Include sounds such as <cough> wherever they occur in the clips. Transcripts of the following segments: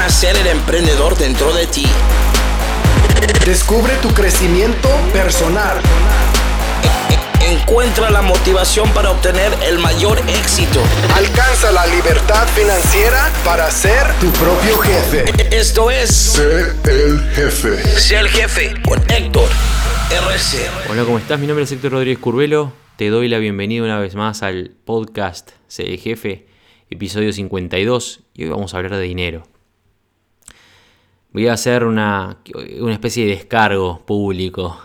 nacer el emprendedor dentro de ti. Descubre tu crecimiento personal. Encuentra la motivación para obtener el mayor éxito. Alcanza la libertad financiera para ser tu propio jefe. Esto es Sé el jefe. Sé el jefe con Héctor RC. Hola, ¿cómo estás? Mi nombre es Héctor Rodríguez Curvelo. Te doy la bienvenida una vez más al podcast Sé el jefe, episodio 52. Y hoy vamos a hablar de dinero. Voy a hacer una, una especie de descargo público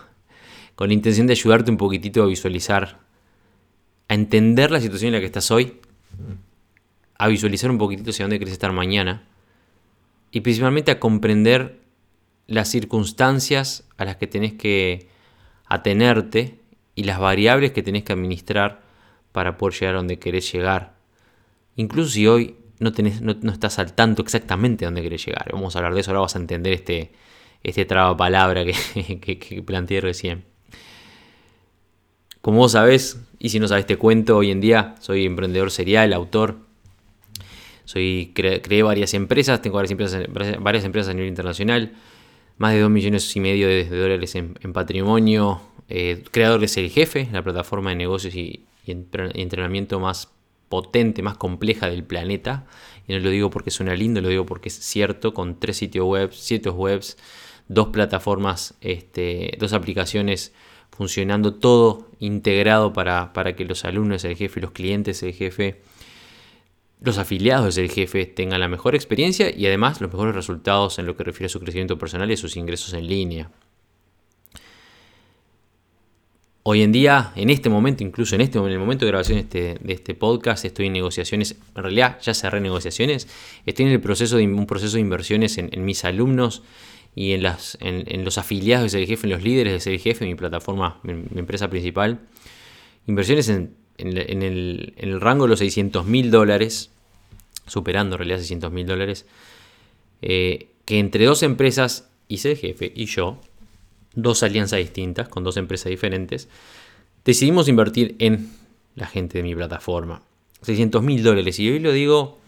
con la intención de ayudarte un poquitito a visualizar, a entender la situación en la que estás hoy, a visualizar un poquitito hacia dónde quieres estar mañana y principalmente a comprender las circunstancias a las que tenés que atenerte y las variables que tenés que administrar para poder llegar a donde querés llegar. Incluso si hoy no, estás al tanto exactamente dónde querés llegar. Vamos a hablar de eso, ahora vas a entender este, este traba palabra <laughs> que, que, planteé recién. Como vos sabés, y si no sabés te cuento, hoy en día soy emprendedor serial, autor. Soy, creé varias empresas, tengo varias empresas, varias empresas a nivel internacional, más de 2 millones y medio de, dólares en, patrimonio, eh, creador de Ser Jefe, la plataforma de negocios y, entrenamiento más potente, más compleja del planeta. Y no lo digo porque suena lindo, lo digo porque es cierto, con tres sitios web, sitios webs, dos plataformas, este, dos aplicaciones funcionando todo integrado para, que los alumnos del jefe, los clientes del jefe, los afiliados del jefe tengan la mejor experiencia y además los mejores resultados en lo que refiere a su crecimiento personal y sus ingresos en línea. Hoy en día, en este momento, incluso en este el momento de grabación de este, de este podcast, estoy en negociaciones, en realidad ya cerré negociaciones, estoy en el proceso de un proceso de inversiones en, mis alumnos y en, los afiliados de Jefe, en los líderes de Jefe, mi plataforma, mi, empresa principal. Inversiones en, el, rango de los 600 mil dólares, superando en realidad 600 mil dólares, eh, que entre dos empresas Jefe y yo, dos alianzas distintas con dos empresas diferentes, decidimos invertir en la gente de mi plataforma. 600 mil dólares. Y hoy lo digo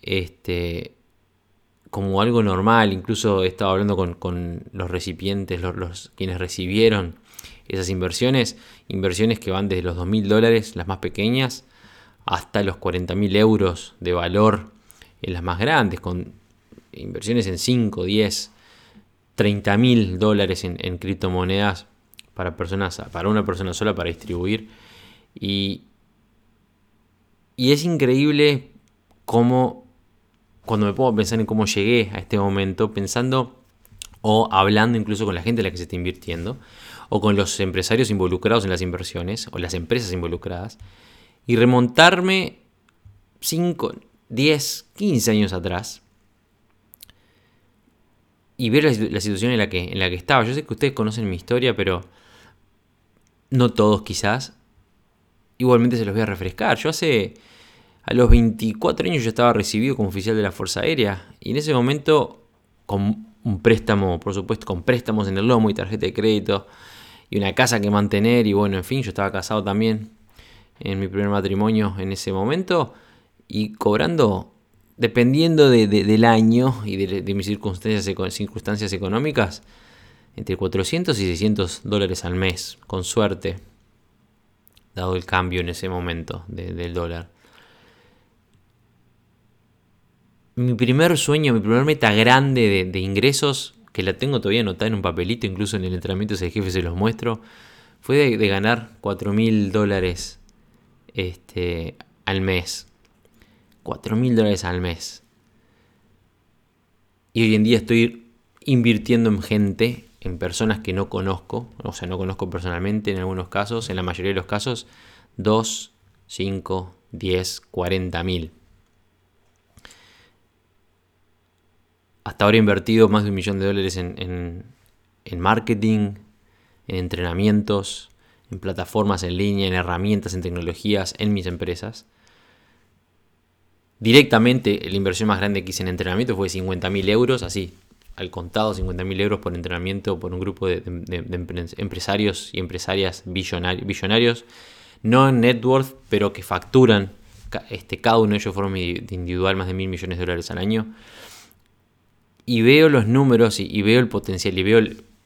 este, como algo normal, incluso he estado hablando con, los recipientes, los, quienes recibieron esas inversiones, inversiones que van desde los 2.000 dólares, las más pequeñas, hasta los 40.000 euros de valor en las más grandes, con inversiones en 5, 10, 30.000 dólares en, criptomonedas para, personas, para una persona sola para distribuir. Y, y es increíble cómo cuando me a pensar en cómo llegué a este momento, pensando o hablando incluso con la gente a la que se está invirtiendo, o con los empresarios involucrados en las inversiones, o las empresas involucradas, y remontarme 5, 10, 15 años atrás, y ver la, situación en la, que, en la que estaba. Yo sé que ustedes conocen mi historia, pero no todos quizás. Igualmente se los voy a refrescar. Yo hace a los 24 años yo estaba recibido como oficial de la Fuerza Aérea y en ese momento con un préstamo, por supuesto, con préstamos en el lomo y tarjeta de crédito y una casa que mantener y bueno, en fin, yo estaba casado también en mi primer matrimonio en ese momento y cobrando, dependiendo del año y de, mis circunstancias, económicas, entre 400 y 600 dólares al mes, con suerte, dado el cambio en ese momento del dólar. mi primer sueño, mi primer meta grande de, ingresos, que la tengo todavía anotada en un papelito, incluso en el entrenamiento de jefe se los muestro, fue de, ganar 4 mil dólares este, al mes. 4 mil dólares al mes. Y hoy en día estoy invirtiendo en gente, en personas que no conozco, o sea, no conozco personalmente en algunos casos, en la mayoría de los casos, 2, 5, 10, 40 mil. hasta ahora he invertido más de un millón de dólares en, marketing, en entrenamientos, en plataformas en línea, en herramientas, en tecnologías, en mis empresas. Directamente la inversión más grande que hice en entrenamiento fue 50.000 euros, así, al contado 50.000 euros por entrenamiento por un grupo de, empresarios y empresarias billonarios, no en net worth, pero que facturan, este, cada uno de ellos forma individual más de mil millones de dólares al año. Y veo los números y, veo el potencial y veo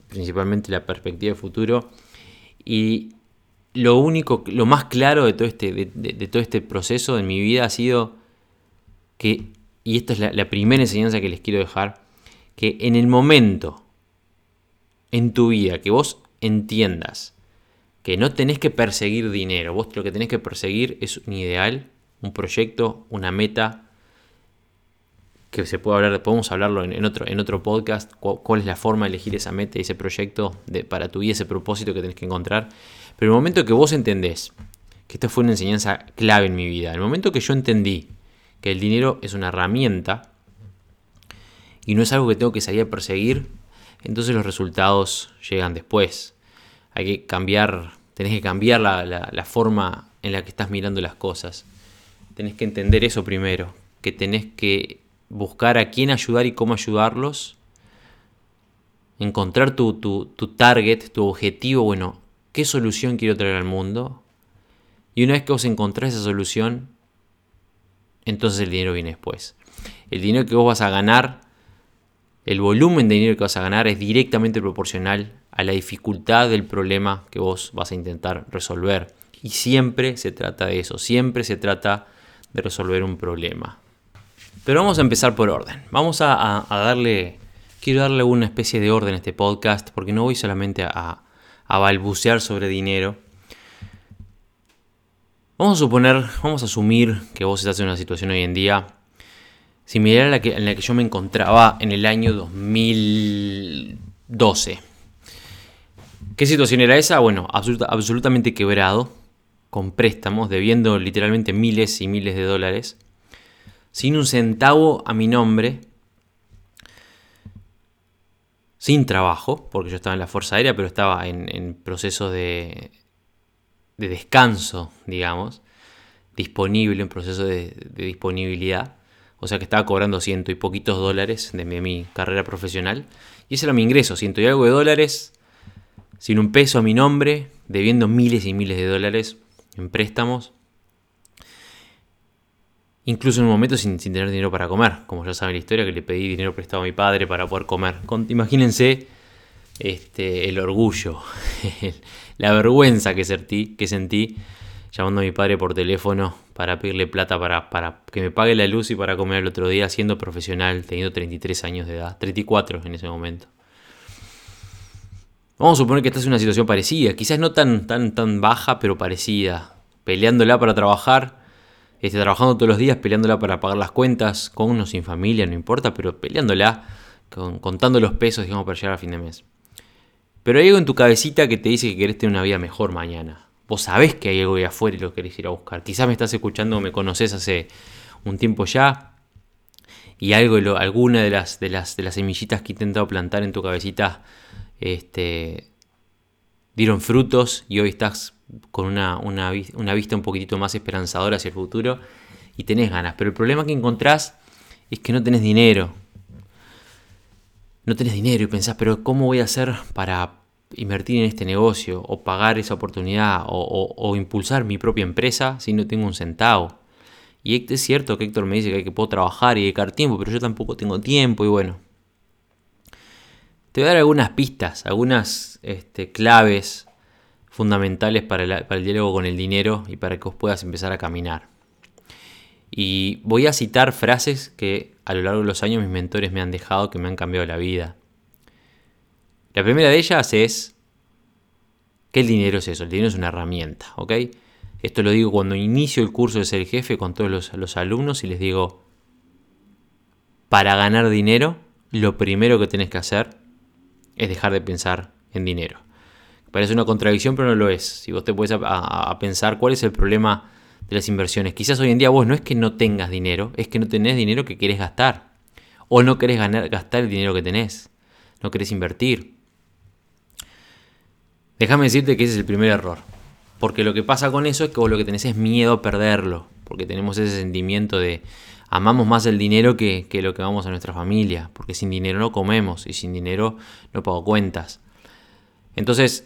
principalmente la perspectiva de futuro. Y lo único, lo más claro de todo este, de, todo este proceso en mi vida ha sido y esta es la, primera enseñanza que les quiero dejar, que en el momento en tu vida que vos entiendas que no tenés que perseguir dinero, vos lo que tenés que perseguir es un ideal, un proyecto, una meta, que se puede hablar, podemos hablarlo en, otro, en otro podcast, cuál, es la forma de elegir esa meta ese proyecto de, para tu vida, ese propósito que tenés que encontrar. Pero el momento que vos entendés, que esta fue una enseñanza clave en mi vida, el momento que yo entendí que el dinero es una herramienta y no es algo que tengo que salir a perseguir, entonces los resultados llegan después. Hay que cambiar, tenés que cambiar la, la forma en la que estás mirando las cosas. Tenés que entender eso primero, que tenés que buscar a quién ayudar y cómo ayudarlos, encontrar tu, target, tu objetivo, bueno, qué solución quiero traer al mundo. Y una vez que vos encontrás esa solución, entonces el dinero viene después. El dinero que vos vas a ganar, el volumen de dinero que vas a ganar es directamente proporcional a la dificultad del problema que vos vas a intentar resolver. Y siempre se trata de eso, siempre se trata de resolver un problema. Pero vamos a empezar por orden. Vamos a, darle, quiero darle una especie de orden a este podcast porque no voy solamente a, balbucear sobre dinero. Vamos a suponer, vamos a asumir que vos estás en una situación hoy en día similar a la que, en la que yo me encontraba en el año 2012. ¿Qué situación era esa? Bueno, absolutamente quebrado, con préstamos, debiendo literalmente miles y miles de dólares sin un centavo a mi nombre, sin trabajo, porque yo estaba en la Fuerza Aérea, pero estaba en, proceso de, descanso, digamos, disponible, en proceso de, disponibilidad. O sea que estaba cobrando ciento y poquitos dólares de mi, carrera profesional. Y ese era mi ingreso, ciento y algo de dólares, sin un peso a mi nombre, debiendo miles y miles de dólares en préstamos incluso en un momento sin, tener dinero para comer, como ya saben la historia, que le pedí dinero prestado a mi padre para poder comer. imagínense este, el orgullo, <laughs> la vergüenza que sentí, llamando a mi padre por teléfono para pedirle plata para, para que me pague la luz y para comer el otro día, siendo profesional, teniendo 33 años de edad, 34 en ese momento. Vamos a suponer que esta es una situación parecida, quizás no tan, tan, tan baja, pero parecida. Peleándola para trabajar, esté trabajando todos los días, peleándola para pagar las cuentas, con uno sin familia, no importa, pero peleándola, contando los pesos, digamos, para llegar a fin de mes. Pero hay algo en tu cabecita que te dice que querés tener una vida mejor mañana. Vos sabés que hay algo ahí afuera y lo querés ir a buscar. Quizás me estás escuchando me conoces hace un tiempo ya. Y algo, alguna de las, de, las, de las semillitas que he intentado plantar en tu cabecita este, dieron frutos y hoy estás con una, una, vista un poquitito más esperanzadora hacia el futuro y tenés ganas. Pero el problema que encontrás es que no tenés dinero. No tenés dinero y pensás, pero ¿cómo voy a hacer para invertir en este negocio o pagar esa oportunidad o, impulsar mi propia empresa si no tengo un centavo? Y es cierto que Héctor me dice que, puedo trabajar y dedicar tiempo, pero yo tampoco tengo tiempo y bueno. Te voy a dar algunas pistas, algunas este, claves fundamentales para el, diálogo con el dinero y para que vos puedas empezar a caminar. Y voy a citar frases que a lo largo de los años mis mentores me han dejado que me han cambiado la vida. La primera de ellas es que el dinero es eso, el dinero es una herramienta, ¿ok? Esto lo digo cuando inicio el curso de ser jefe con todos los, alumnos y les digo, para ganar dinero, lo primero que tenés que hacer es dejar de pensar en dinero. Parece una contradicción, pero no lo es. Si vos te puedes a, pensar cuál es el problema de las inversiones. Quizás hoy en día vos no es que no tengas dinero, es que no tenés dinero que querés gastar. O no querés gastar el dinero que tenés. No querés invertir. Déjame decirte que ese es el primer error. Porque lo que pasa con eso es que vos lo que tenés es miedo a perderlo. Porque tenemos ese sentimiento de amamos más el dinero que, que lo que vamos a nuestra familia. Porque sin dinero no comemos y sin dinero no pago cuentas. Entonces,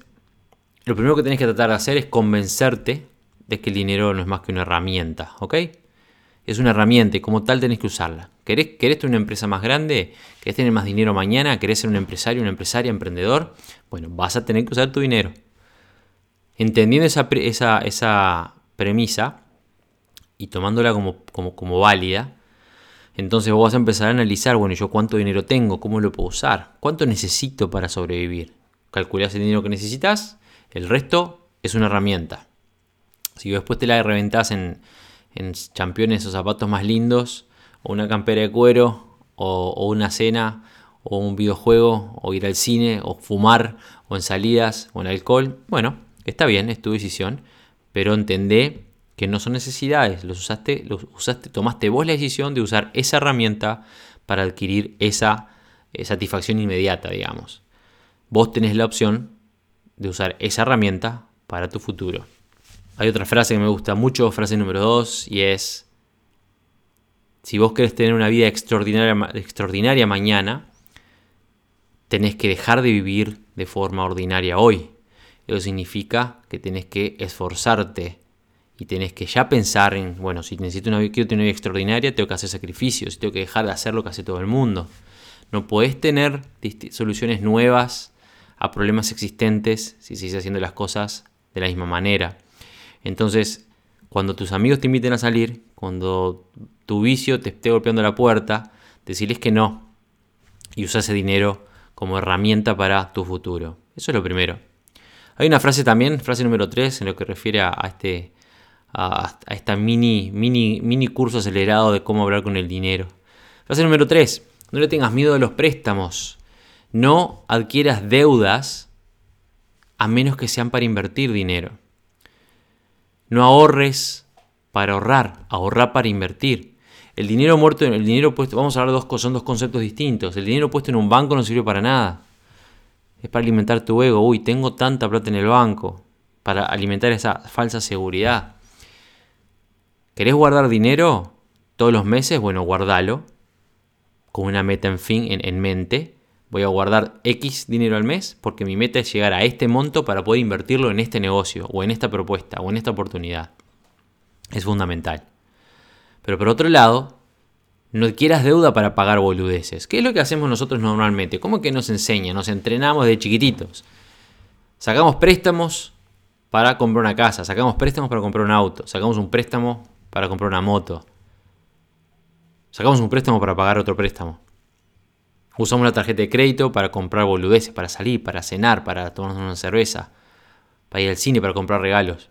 lo primero que tenés que tratar de hacer es convencerte de que el dinero no es más que una herramienta, ¿ok? Es una herramienta y como tal tenés que usarla. ¿Querés, ¿Querés tener una empresa más grande? ¿Querés tener más dinero mañana? ¿Querés ser un empresario, una empresaria, emprendedor? Bueno, vas a tener que usar tu dinero. Entendiendo esa, esa, esa premisa y tomándola como, como, como válida, entonces vos vas a empezar a analizar, bueno, yo cuánto dinero tengo, cómo lo puedo usar, cuánto necesito para sobrevivir. Calculás el dinero que necesitas, el resto es una herramienta. Si después te la reventás en, en championes o zapatos más lindos, o una campera de cuero, o, una cena, o un videojuego, o ir al cine, o fumar, o en salidas, o en alcohol, bueno, está bien, es tu decisión, pero entendé que no son necesidades, los usaste, los usaste, tomaste vos la decisión de usar esa herramienta para adquirir esa eh, satisfacción inmediata, digamos. Vos tenés la opción de usar esa herramienta para tu futuro. Hay otra frase que me gusta mucho, frase número 2, y es, si vos querés tener una vida extraordinaria, mañana, tenés que dejar de vivir de forma ordinaria hoy. Eso significa que tenés que esforzarte y tenés que ya pensar en, bueno, si necesito una, tener una vida extraordinaria, tengo que hacer sacrificios, tengo que dejar de hacer lo que hace todo el mundo. No podés tener soluciones nuevas a problemas existentes si sigues haciendo las cosas de la misma manera. Entonces, cuando tus amigos te inviten a salir, cuando tu vicio te esté golpeando la puerta, decirles que no y usa ese dinero como herramienta para tu futuro. Eso es lo primero. Hay una frase también, frase número 3, en lo que refiere a, este a, esta mini, mini, mini curso acelerado de cómo hablar con el dinero. Frase número 3, no le tengas miedo a los préstamos. No adquieras deudas a menos que sean para invertir dinero. No ahorres para ahorrar, ahorrar para invertir. El dinero muerto, el dinero puesto, vamos a hablar dos son dos conceptos distintos. El dinero puesto en un banco no sirve para nada. Es para alimentar tu ego. Uy, tengo tanta plata en el banco. Para alimentar esa falsa seguridad. ¿Querés guardar dinero todos los meses? Bueno, guardalo. Con una meta en fin, en mente. Voy a guardar X dinero al mes porque mi meta es llegar a este monto para poder invertirlo en este negocio o en esta propuesta o en esta oportunidad. Es fundamental. Pero por otro lado, no quieras deuda para pagar boludeces. ¿Qué es lo que hacemos nosotros normalmente? ¿Cómo que nos enseña? Nos entrenamos de chiquititos. Sacamos préstamos para comprar una casa, sacamos préstamos para comprar un auto, sacamos un préstamo para comprar una moto, sacamos un préstamo para pagar otro préstamo. Usamos la tarjeta de crédito para comprar boludeces, para salir, para cenar, para tomarnos una cerveza, para ir al cine, para comprar regalos.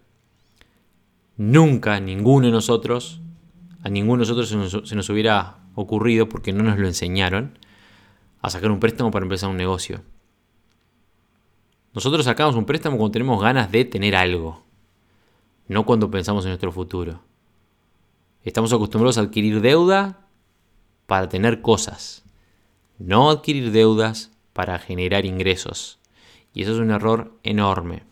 Nunca ninguno de nosotros, a ninguno de nosotros se nos, hubiera ocurrido, porque no nos lo enseñaron, a sacar un préstamo para empezar un negocio. Nosotros sacamos un préstamo cuando tenemos ganas de tener algo, no cuando pensamos en nuestro futuro. Estamos acostumbrados a adquirir deuda para tener cosas no adquirir deudas para generar ingresos. Y eso es un error enorme.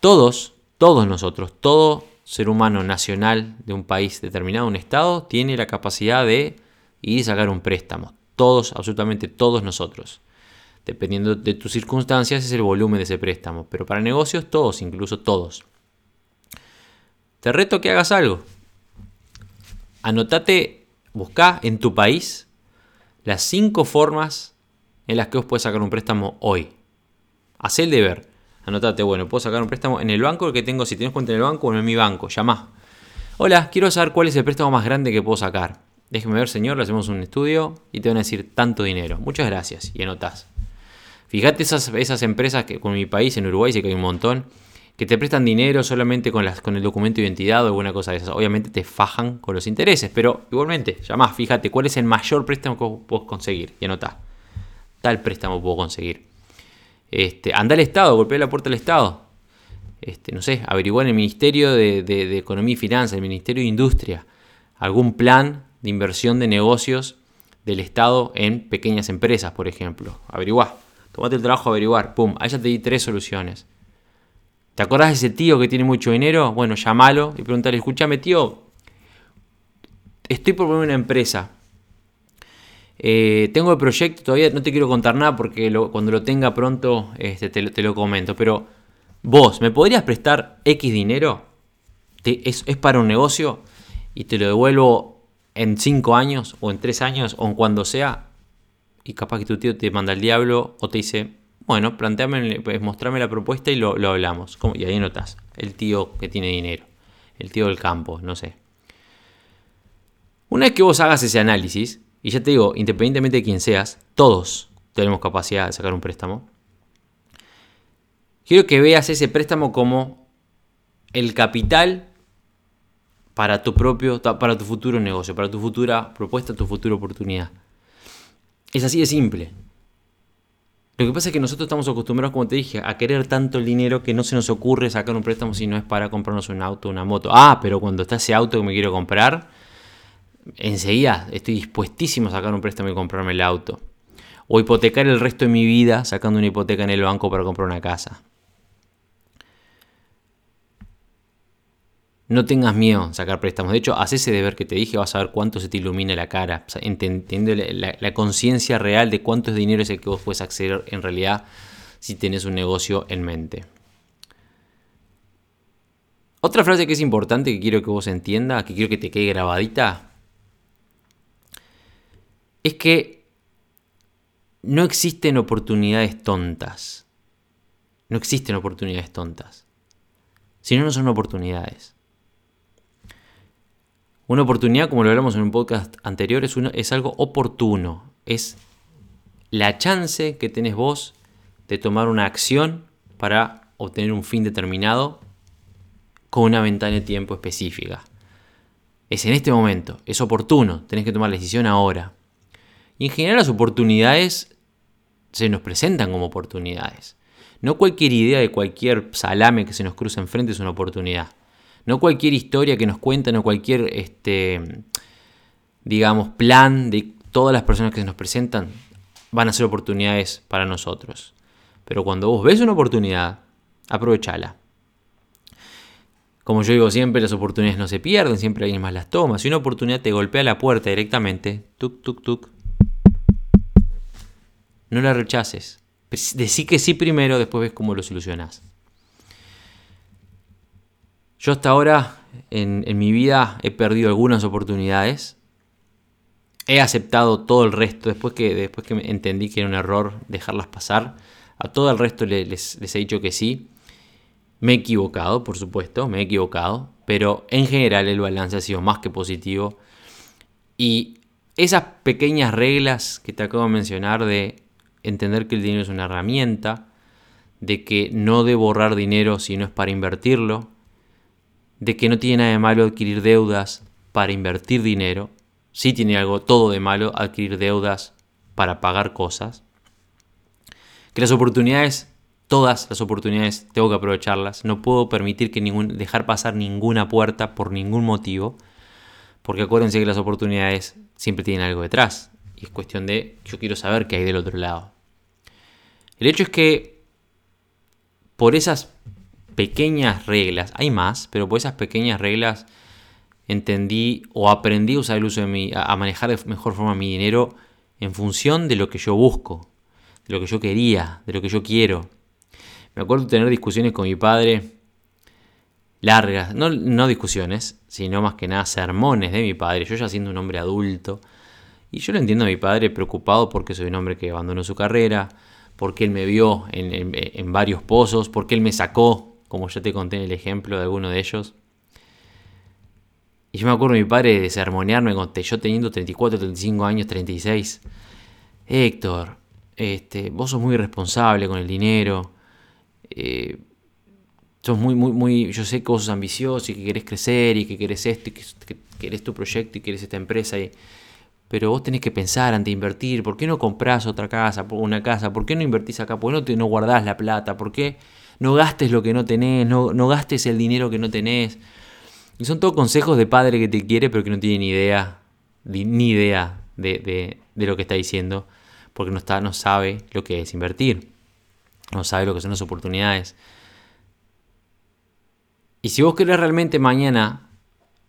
Todos, todos nosotros, todo ser humano nacional de un país determinado, un estado, tiene la capacidad de ir y sacar un préstamo. Todos, absolutamente todos nosotros. Dependiendo de tus circunstancias es el volumen de ese préstamo. Pero para negocios todos, incluso todos. Te reto que hagas algo. Anotate, busca en tu país las cinco formas en las que vos puedes sacar un préstamo hoy. Haz el deber. Anotate, bueno, puedo sacar un préstamo en el banco que tengo, si tienes cuenta en el banco o en mi banco. Llama. Hola, quiero saber cuál es el préstamo más grande que puedo sacar. Déjeme ver, señor, le hacemos un estudio y te van a decir tanto dinero. Muchas gracias. Y anotás. Fíjate esas, esas empresas que con mi país, en Uruguay, sé que hay un montón que te prestan dinero solamente con, las, con el documento de identidad o alguna cosa de esas. Obviamente te fajan con los intereses, pero igualmente, llamás, fíjate cuál es el mayor préstamo que puedo conseguir y anotá. Tal préstamo puedo conseguir. Este, anda al Estado, golpea la puerta del Estado. Este, no sé, averiguar en el Ministerio de, Economía y Finanzas, el Ministerio de Industria, algún plan de inversión de negocios del Estado en pequeñas empresas, por ejemplo. Averiguá, tomate el trabajo de averiguar, pum, ahí ya te di tres soluciones. ¿Te acordás de ese tío que tiene mucho dinero? Bueno, llámalo y pregúntale, escúchame tío, estoy por poner una empresa. Eh, tengo el proyecto, todavía no te quiero contar nada porque cuando lo tenga pronto este, te, lo comento. Pero vos, ¿me podrías prestar X dinero? es, para un negocio? y te lo devuelvo en 5 años o en 3 años o en cuando sea, y capaz que tu tío te manda al diablo o te dice, bueno, planteame, pues, mostrame la propuesta y lo, hablamos. Y ahí notas, el tío que tiene dinero, el tío del campo, no sé. Una vez que vos hagas ese análisis, y ya te digo, independientemente de quién seas, todos tenemos capacidad de sacar un préstamo. Quiero que veas ese préstamo como el capital para tu propio, para tu futuro negocio, para tu futura propuesta, tu futura oportunidad. Es así de simple. Lo que pasa es que nosotros estamos acostumbrados, como te dije, a querer tanto el dinero que no se nos ocurre sacar un préstamo si no es para comprarnos un auto una moto. Ah, pero cuando está ese auto que me quiero comprar, enseguida estoy dispuestísimo a sacar un préstamo y comprarme el auto. O hipotecar el resto de mi vida sacando una hipoteca en el banco para comprar una casa. No tengas miedo a sacar préstamos. De hecho, haz ese deber que te dije, vas a ver cuánto se te ilumina la cara. entendiendo la, conciencia real de cuánto dinero es el que vos puedes acceder en realidad si tienes un negocio en mente. Otra frase que es importante que quiero que vos entiendas, que quiero que te quede grabadita, es que no existen oportunidades tontas. No existen oportunidades tontas. Si no, no son oportunidades. Una oportunidad, como lo hablamos en un podcast anterior, es, es algo oportuno. Es la chance que tenés vos de tomar una acción para obtener un fin determinado con una ventana de tiempo específica. Es en este momento, es oportuno, tenés que tomar la decisión ahora. Y en general las oportunidades se nos presentan como oportunidades. No cualquier idea de cualquier salame que se nos cruza enfrente es una oportunidad. No cualquier historia que nos cuentan o cualquier, este, digamos, plan de todas las personas que se nos presentan van a ser oportunidades para nosotros. Pero cuando vos ves una oportunidad, aprovechala. Como yo digo siempre, las oportunidades no se pierden, siempre alguien más las toma. Si una oportunidad te golpea la puerta directamente, tuk, tuk, tuk, no la rechaces. Decí que sí primero, después ves cómo lo solucionas. Yo hasta ahora en, mi vida he perdido algunas oportunidades. He aceptado todo el resto después que, después que entendí que era un error dejarlas pasar. A todo el resto les, he dicho que sí. Me he equivocado, por supuesto, me he equivocado. Pero en general el balance ha sido más que positivo. Y esas pequeñas reglas que te acabo de mencionar de entender que el dinero es una herramienta, de que no debo ahorrar dinero si no es para invertirlo, de que no tiene nada de malo adquirir deudas para invertir dinero, sí tiene algo todo de malo adquirir deudas para pagar cosas, que las oportunidades, todas las oportunidades tengo que aprovecharlas, no puedo permitir que ningún, dejar pasar ninguna puerta por ningún motivo, porque acuérdense que las oportunidades siempre tienen algo detrás, y es cuestión de yo quiero saber qué hay del otro lado. El hecho es que por esas pequeñas reglas, hay más, pero por esas pequeñas reglas entendí o aprendí a usar el uso de mi, a manejar de mejor forma mi dinero en función de lo que yo busco, de lo que yo quería, de lo que yo quiero. Me acuerdo tener discusiones con mi padre largas, no, no discusiones, sino más que nada sermones de mi padre, yo ya siendo un hombre adulto. Y yo lo entiendo a mi padre preocupado porque soy un hombre que abandonó su carrera, porque él me vio en, en varios pozos, porque él me sacó como ya te conté en el ejemplo de alguno de ellos. Y yo me acuerdo de mi padre de sermonearme yo teniendo 34, 35 años, 36. Héctor, este, vos sos muy responsable con el dinero. Eh, sos muy, muy, muy. Yo sé que vos sos ambicioso y que querés crecer y que querés esto y que, querés tu proyecto y querés esta empresa. pero vos tenés que pensar antes de invertir. ¿Por qué no comprás otra casa, una casa? ¿Por qué no invertís acá? ¿Por qué no, no guardás la plata? ¿Por qué? No gastes lo que no tenés, no, gastes el dinero que no tenés. Y son todos consejos de padre que te quiere, pero que no tiene ni idea, ni idea de, lo que está diciendo, porque no, está, no sabe lo que es invertir, no sabe lo que son las oportunidades. Y si vos querés realmente mañana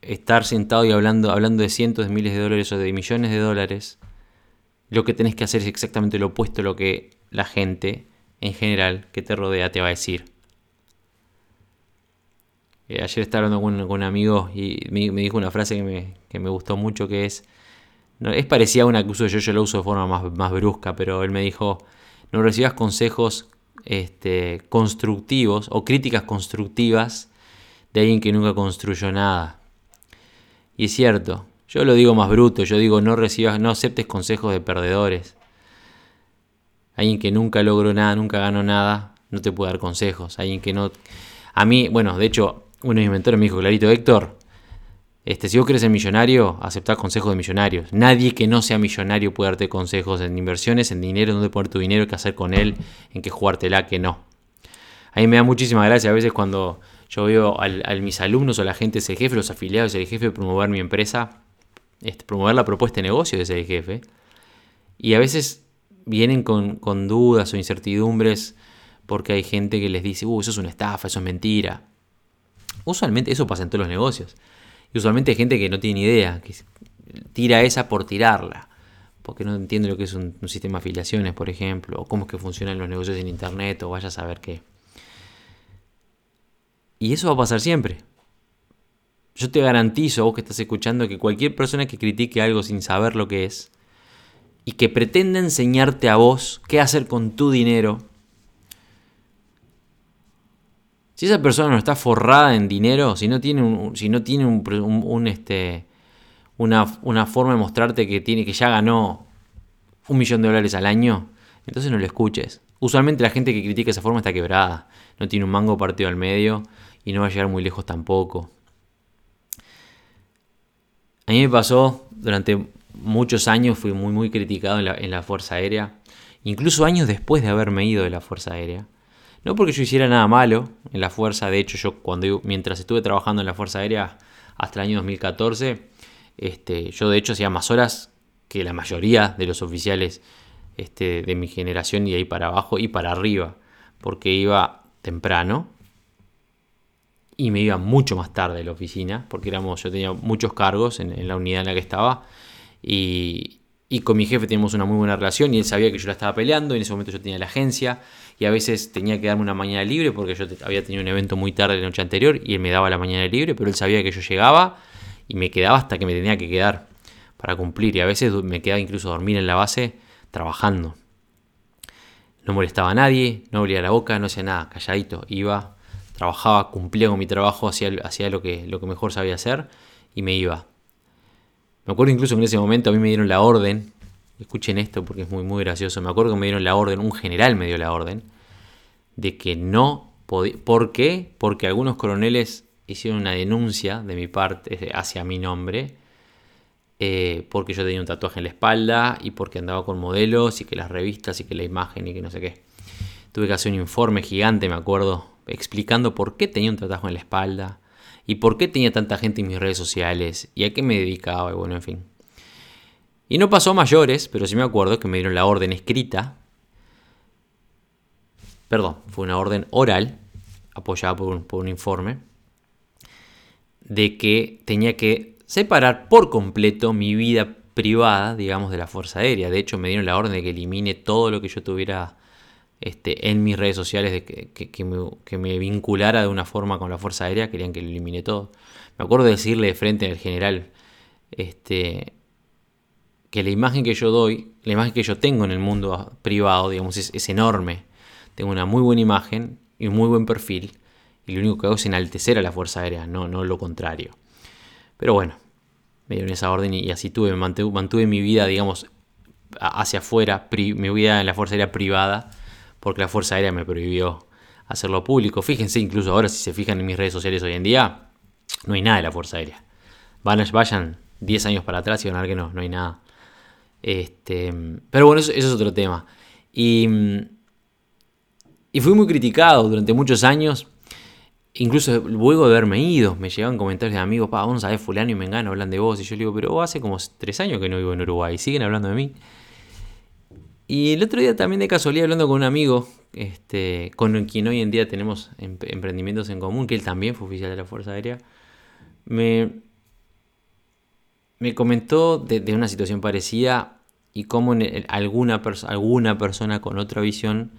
estar sentado y hablando, hablando de cientos de miles de dólares o de millones de dólares, lo que tenés que hacer es exactamente lo opuesto a lo que la gente en general que te rodea te va a decir. Eh, ayer estaba hablando con, un amigo y me, dijo una frase que me, gustó mucho que es, es parecida a una que uso yo, yo la uso de forma más, más brusca, pero él me dijo, no recibas consejos este, constructivos o críticas constructivas de alguien que nunca construyó nada. Y es cierto, yo lo digo más bruto, yo digo no recibas, no aceptes consejos de perdedores. Alguien que nunca logró nada, nunca ganó nada, no te puede dar consejos. Alguien que no... A mí, bueno, de hecho, uno de mis mentores me dijo, clarito, Héctor, este, si vos querés ser millonario, aceptá consejos de millonarios. Nadie que no sea millonario puede darte consejos en inversiones, en dinero, en dónde poner tu dinero, qué hacer con él, en qué jugártela, que no. A mí me da muchísima gracia a veces cuando yo veo a mis alumnos o la gente ese jefe, los afiliados el jefe, promover mi empresa, este, promover la propuesta de negocio de ese jefe. Y a veces vienen con, con dudas o incertidumbres porque hay gente que les dice, uh, eso es una estafa, eso es mentira. Usualmente eso pasa en todos los negocios. Y usualmente hay gente que no tiene ni idea, que tira esa por tirarla. Porque no entiende lo que es un, sistema de afiliaciones, por ejemplo, o cómo es que funcionan los negocios en internet, o vaya a saber qué. Y eso va a pasar siempre. Yo te garantizo, vos que estás escuchando, que cualquier persona que critique algo sin saber lo que es, y que pretenda enseñarte a vos qué hacer con tu dinero, Si esa persona no está forrada en dinero, si no tiene un, si no tiene un, este, una, una, forma de mostrarte que, tiene, que ya ganó un millón de dólares al año, entonces no lo escuches. Usualmente la gente que critica esa forma está quebrada, no tiene un mango partido al medio y no va a llegar muy lejos tampoco. A mí me pasó durante muchos años, fui muy muy criticado en la, en la Fuerza Aérea, incluso años después de haberme ido de la Fuerza Aérea. No porque yo hiciera nada malo en la fuerza, de hecho yo cuando mientras estuve trabajando en la Fuerza Aérea hasta el año 2014, este, yo de hecho hacía más horas que la mayoría de los oficiales este, de mi generación y ahí para abajo y para arriba, porque iba temprano y me iba mucho más tarde de la oficina, porque éramos, yo tenía muchos cargos en, en la unidad en la que estaba y, con mi jefe teníamos una muy buena relación y él sabía que yo la estaba peleando. Y en ese momento yo tenía la agencia y a veces tenía que darme una mañana libre porque yo había tenido un evento muy tarde la noche anterior y él me daba la mañana libre, pero él sabía que yo llegaba y me quedaba hasta que me tenía que quedar para cumplir. Y a veces me quedaba incluso a dormir en la base trabajando. No molestaba a nadie, no abría la boca, no hacía nada, calladito. Iba, trabajaba, cumplía con mi trabajo, hacía, hacía lo, que, lo que mejor sabía hacer y me iba. Me acuerdo incluso que en ese momento a mí me dieron la orden, escuchen esto porque es muy, muy gracioso, me acuerdo que me dieron la orden, un general me dio la orden, de que no podía... ¿Por qué? Porque algunos coroneles hicieron una denuncia de mi parte hacia mi nombre, eh, porque yo tenía un tatuaje en la espalda y porque andaba con modelos y que las revistas y que la imagen y que no sé qué. Tuve que hacer un informe gigante, me acuerdo, explicando por qué tenía un tatuaje en la espalda, y por qué tenía tanta gente en mis redes sociales y a qué me dedicaba y bueno, en fin. Y no pasó a mayores, pero sí me acuerdo que me dieron la orden escrita. Perdón, fue una orden oral, apoyada por un, por un informe, de que tenía que separar por completo mi vida privada, digamos, de la Fuerza Aérea. De hecho, me dieron la orden de que elimine todo lo que yo tuviera este, en mis redes sociales que, me, vinculara de una forma con la Fuerza Aérea, querían que lo elimine todo. Me acuerdo de decirle de frente al general este, que la imagen que yo doy, la imagen que yo tengo en el mundo privado, digamos, es, enorme. Tengo una muy buena imagen y un muy buen perfil, y lo único que hago es enaltecer a la Fuerza Aérea, no, no lo contrario. Pero bueno, me dieron esa orden y, así tuve, mantuve mi vida, digamos, hacia afuera, mi vida en la Fuerza Aérea privada porque la Fuerza Aérea me prohibió hacerlo público. Fíjense, incluso ahora, si se fijan en mis redes sociales hoy en día, no hay nada de la Fuerza Aérea. Van, vayan 10 años para atrás y van a ver que no, no hay nada. Este, pero bueno, eso, es otro tema. Y, y fui muy criticado durante muchos años. Incluso luego de haberme ido, me llegaban comentarios de amigos, pa, vos no sabés, fulano y mengano hablan de vos. Y yo le digo, pero hace como 3 años que no vivo en Uruguay, siguen hablando de mí. Y el otro día también de casualidad hablando con un amigo, este, con quien hoy en día tenemos emprendimientos en común, que él también fue oficial de la Fuerza Aérea, me, me comentó de, una situación parecida y cómo alguna, alguna persona con otra visión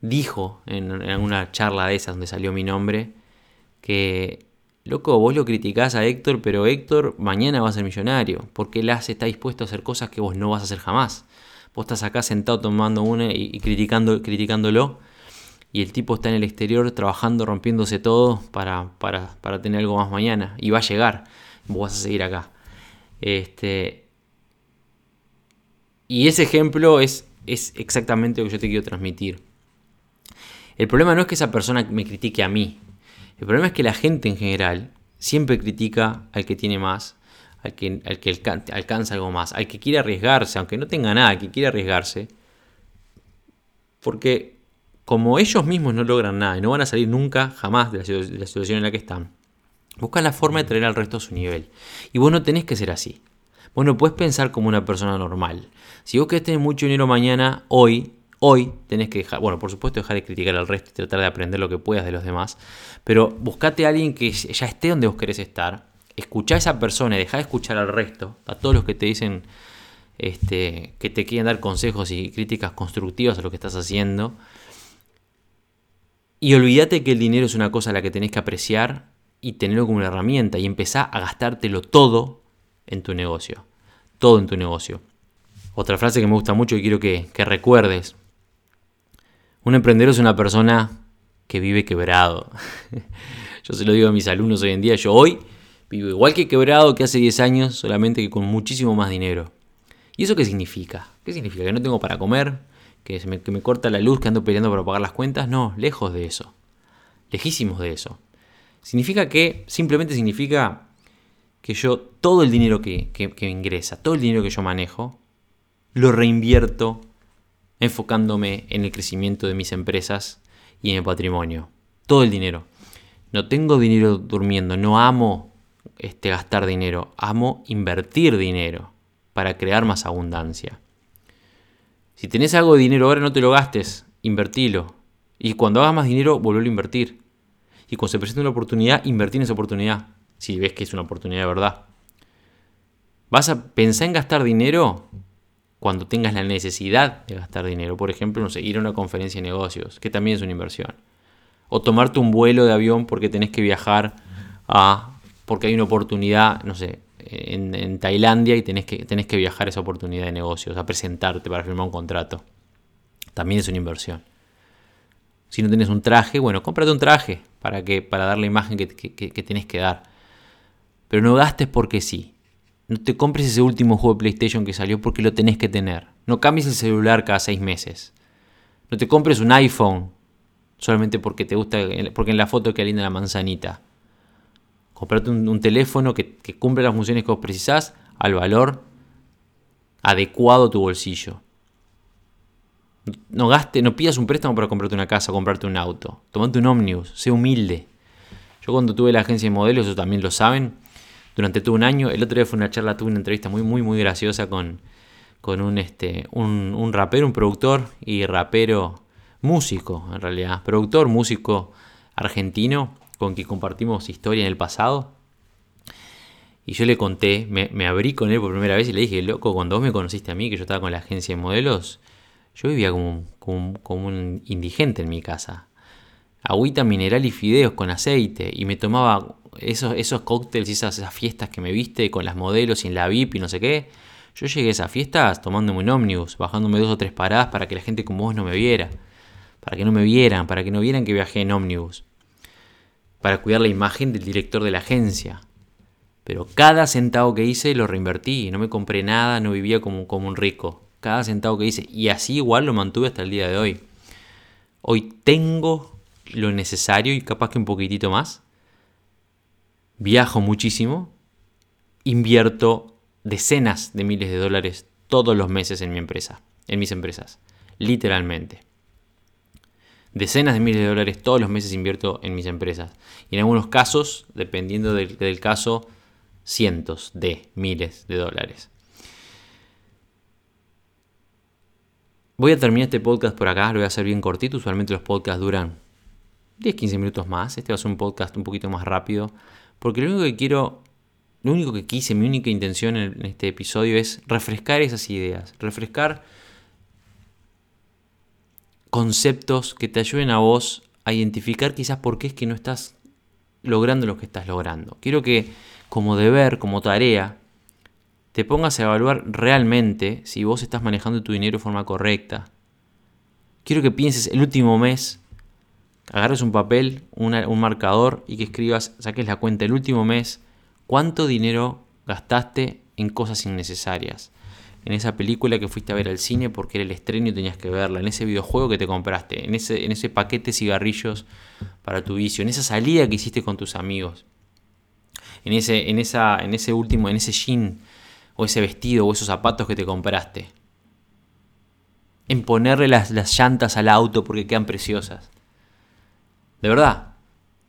dijo en, alguna charla de esas donde salió mi nombre, que, loco, vos lo criticás a Héctor, pero Héctor mañana va a ser millonario, porque él está dispuesto a hacer cosas que vos no vas a hacer jamás. Vos estás acá sentado tomando una y, criticando, criticándolo, y el tipo está en el exterior trabajando, rompiéndose todo para, para, para tener algo más mañana, y va a llegar, vos vas a seguir acá. Este, y ese ejemplo es, es exactamente lo que yo te quiero transmitir. El problema no es que esa persona me critique a mí. El problema es que la gente en general siempre critica al que tiene más, al que, al que alcanza algo más, al que quiere arriesgarse, aunque no tenga nada, al que quiere arriesgarse. Porque como ellos mismos no logran nada y no van a salir nunca, jamás de la, de la situación en la que están, buscan la forma de traer al resto a su nivel. Y vos no tenés que ser así. Vos no puedes pensar como una persona normal. Si vos querés tener mucho dinero mañana, hoy, hoy tenés que dejar, bueno, por supuesto dejar de criticar al resto y tratar de aprender lo que puedas de los demás, pero buscate a alguien que ya esté donde vos querés estar, escuchá a esa persona y dejá de escuchar al resto, a todos los que te dicen este, que te quieren dar consejos y críticas constructivas a lo que estás haciendo. Y olvídate que el dinero es una cosa a la que tenés que apreciar y tenerlo como una herramienta y empezá a gastártelo todo en tu negocio. Todo en tu negocio. Otra frase que me gusta mucho y quiero que, recuerdes. Un emprendedor es una persona que vive quebrado. <laughs> yo se lo digo a mis alumnos hoy en día. Yo hoy vivo igual que quebrado que hace 10 años, solamente que con muchísimo más dinero. ¿Y eso qué significa? ¿Qué significa? ¿Que no tengo para comer? ¿Que, me, que me corta la luz? ¿Que ando peleando para pagar las cuentas? No, lejos de eso. Lejísimos de eso. Significa que, simplemente significa que yo todo el dinero que, que, ingresa, todo el dinero que yo manejo, lo reinvierto enfocándome en el crecimiento de mis empresas y en el patrimonio. Todo el dinero. No tengo dinero durmiendo, no amo este, gastar dinero, amo invertir dinero para crear más abundancia. Si tenés algo de dinero ahora, no te lo gastes, invertilo. Y cuando hagas más dinero, volvelo a invertir. Y cuando se presente una oportunidad, invertir en esa oportunidad si ves que es una oportunidad de verdad. ¿Vas a pensar en gastar dinero cuando tengas la necesidad de gastar dinero? Por ejemplo, no sé, ir a una conferencia de negocios, que también es una inversión. O tomarte un vuelo de avión porque tenés que viajar a... porque hay una oportunidad, no sé, en, Tailandia y tenés que, tenés que viajar esa oportunidad de negocios, a presentarte para firmar un contrato. También es una inversión. Si no tienes un traje, bueno, cómprate un traje para, que, para dar la imagen que, que, que tenés que dar. Pero no gastes porque sí. No te compres ese último juego de PlayStation que salió porque lo tenés que tener. No cambies el celular cada seis meses. No te compres un iPhone solamente porque te gusta, porque en la foto queda linda la manzanita. Comprate un, teléfono que, cumple las funciones que vos precisás al valor adecuado a tu bolsillo. No gaste, no pidas un préstamo para comprarte una casa, comprarte un auto. Tomate un ómnibus, sé humilde. Yo cuando tuve la agencia de modelos, eso también lo saben, durante todo un año. El otro día fue una charla, tuve una entrevista muy, muy, muy graciosa con, con un, este, un, rapero, un productor y rapero músico, en realidad. Productor, músico argentino con quien compartimos historia en el pasado. Y yo le conté, me, abrí con él por primera vez y le dije, loco, cuando vos me conociste a mí, que yo estaba con la agencia de modelos, yo vivía como, como, como un indigente en mi casa. Agüita mineral y fideos con aceite. Y me tomaba esos, esos cócteles y esas, fiestas que me viste con las modelos y en la VIP y no sé qué. Yo llegué a esas fiestas tomándome un ómnibus, bajándome dos o tres paradas para que la gente como vos no me viera. Para que no me vieran, para que no vieran que viajé en ómnibus. Para cuidar la imagen del director de la agencia. Pero cada centavo que hice lo reinvertí. No me compré nada, no vivía como, un rico. Cada centavo que hice. Y así igual lo mantuve hasta el día de hoy. Hoy tengo lo necesario y capaz que un poquitito más viajo muchísimo, invierto decenas de miles de dólares todos los meses en mi empresa, en mis empresas, literalmente. Decenas de miles de dólares todos los meses invierto en mis empresas. Y en algunos casos, dependiendo del, caso, cientos de miles de dólares. Voy a terminar este podcast por acá, lo voy a hacer bien cortito. Usualmente los podcasts duran 10-15 minutos más. Este va a ser un podcast un poquito más rápido porque lo único que quiero, lo único que quise, mi única intención en este episodio es refrescar esas ideas, refrescar conceptos que te ayuden a vos a identificar quizás por qué es que no estás logrando lo que estás logrando. Quiero que como deber, como tarea, te pongas a evaluar realmente si vos estás manejando tu dinero de forma correcta. Quiero que pienses el último mes, agarres un papel, un marcador y que escribas, saques la cuenta el último mes, cuánto dinero gastaste en cosas innecesarias. En esa película que fuiste a ver al cine porque era el estreno y tenías que verla, en ese videojuego que te compraste, en ese, en ese paquete de cigarrillos para tu vicio, en esa salida que hiciste con tus amigos, en ese, en esa, en ese último, en ese jean o ese vestido o esos zapatos que te compraste. En ponerle las, las llantas al auto porque quedan preciosas. De verdad,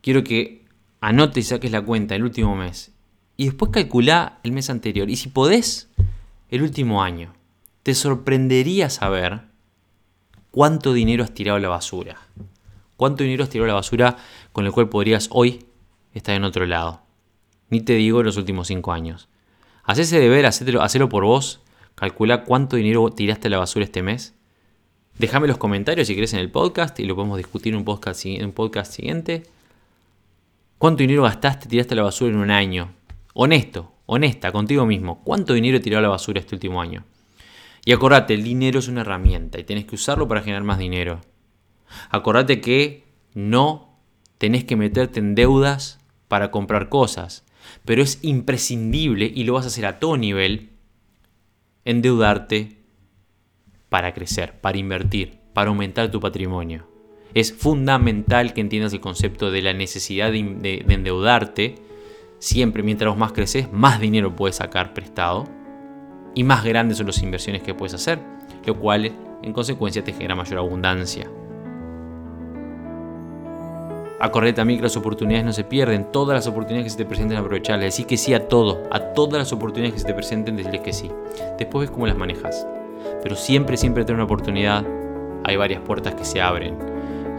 quiero que anotes y saques la cuenta el último mes y después calcula el mes anterior. Y si podés, el último año. Te sorprendería saber cuánto dinero has tirado a la basura. Cuánto dinero has tirado a la basura con el cual podrías hoy estar en otro lado. Ni te digo en los últimos cinco años. Haz ese deber, hacelo, por vos. Calcula cuánto dinero tiraste a la basura este mes. Déjame los comentarios si querés en el podcast y lo podemos discutir en un podcast, en un podcast siguiente. ¿Cuánto dinero gastaste, tiraste a la basura en un año? Honesto, honesta contigo mismo. ¿Cuánto dinero tiró a la basura este último año? Y acordate, el dinero es una herramienta y tenés que usarlo para generar más dinero. Acordate que no tenés que meterte en deudas para comprar cosas, pero es imprescindible y lo vas a hacer a todo nivel endeudarte para crecer, para invertir, para aumentar tu patrimonio. Es fundamental que entiendas el concepto de la necesidad de endeudarte Siempre mientras más creces, más dinero puedes sacar prestado y más grandes son las inversiones que puedes hacer, lo cual en consecuencia te genera mayor abundancia. Acordate también que las oportunidades no se pierden, todas las oportunidades que se te presenten aprovecharlas, decir que sí a todo, a todas las oportunidades que se te presenten, decirles que sí. Después ves cómo las manejas. Pero siempre, siempre tener una oportunidad, hay varias puertas que se abren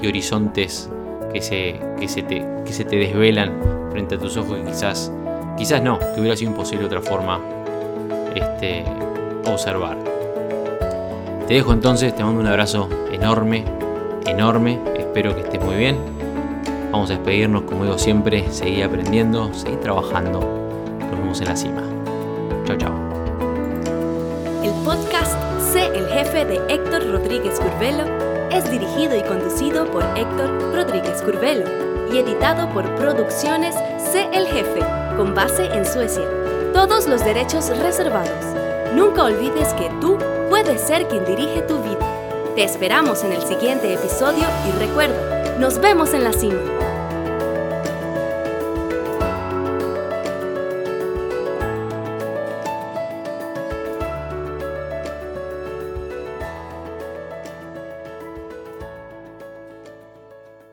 y horizontes que se, que se, te, que se te desvelan frente a tus ojos que quizás, quizás no, que hubiera sido imposible otra forma este, observar. Te dejo entonces, te mando un abrazo enorme, enorme, espero que estés muy bien. Vamos a despedirnos, como digo siempre, seguir aprendiendo, seguir trabajando. Nos vemos en la cima. Chao, chao. El podcast Sé el jefe de Héctor Rodríguez Curvelo es dirigido y conducido por Héctor Rodríguez Curvelo y editado por Producciones C. El Jefe, con base en Suecia. Todos los derechos reservados. Nunca olvides que tú puedes ser quien dirige tu vida. Te esperamos en el siguiente episodio y recuerda, nos vemos en la cima.